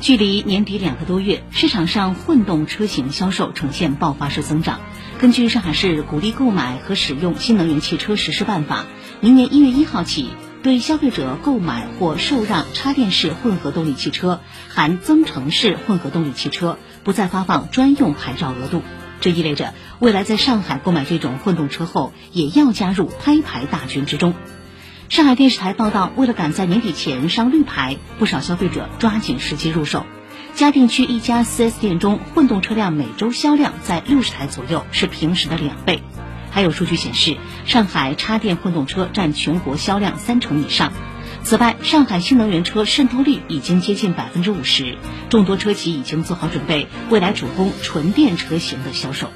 距离年底两个多月，市场上混动车型销售呈现爆发式增长。根据上海市鼓励购买和使用新能源汽车实施办法，明年一月一号起，对消费者购买或受让插电式混合动力汽车（含增程式混合动力汽车）不再发放专用牌照额度。这意味着，未来在上海购买这种混动车后，也要加入拍牌大军之中。上海电视台报道，为了赶在年底前上绿牌，不少消费者抓紧时机入手。嘉定区一家 4S 店中，混动车辆每周销量在六十台左右，是平时的两倍。还有数据显示，上海插电混动车占全国销量三成以上。此外，上海新能源车渗透率已经接近百分之五十，众多车企已经做好准备，未来主攻纯电车型的销售。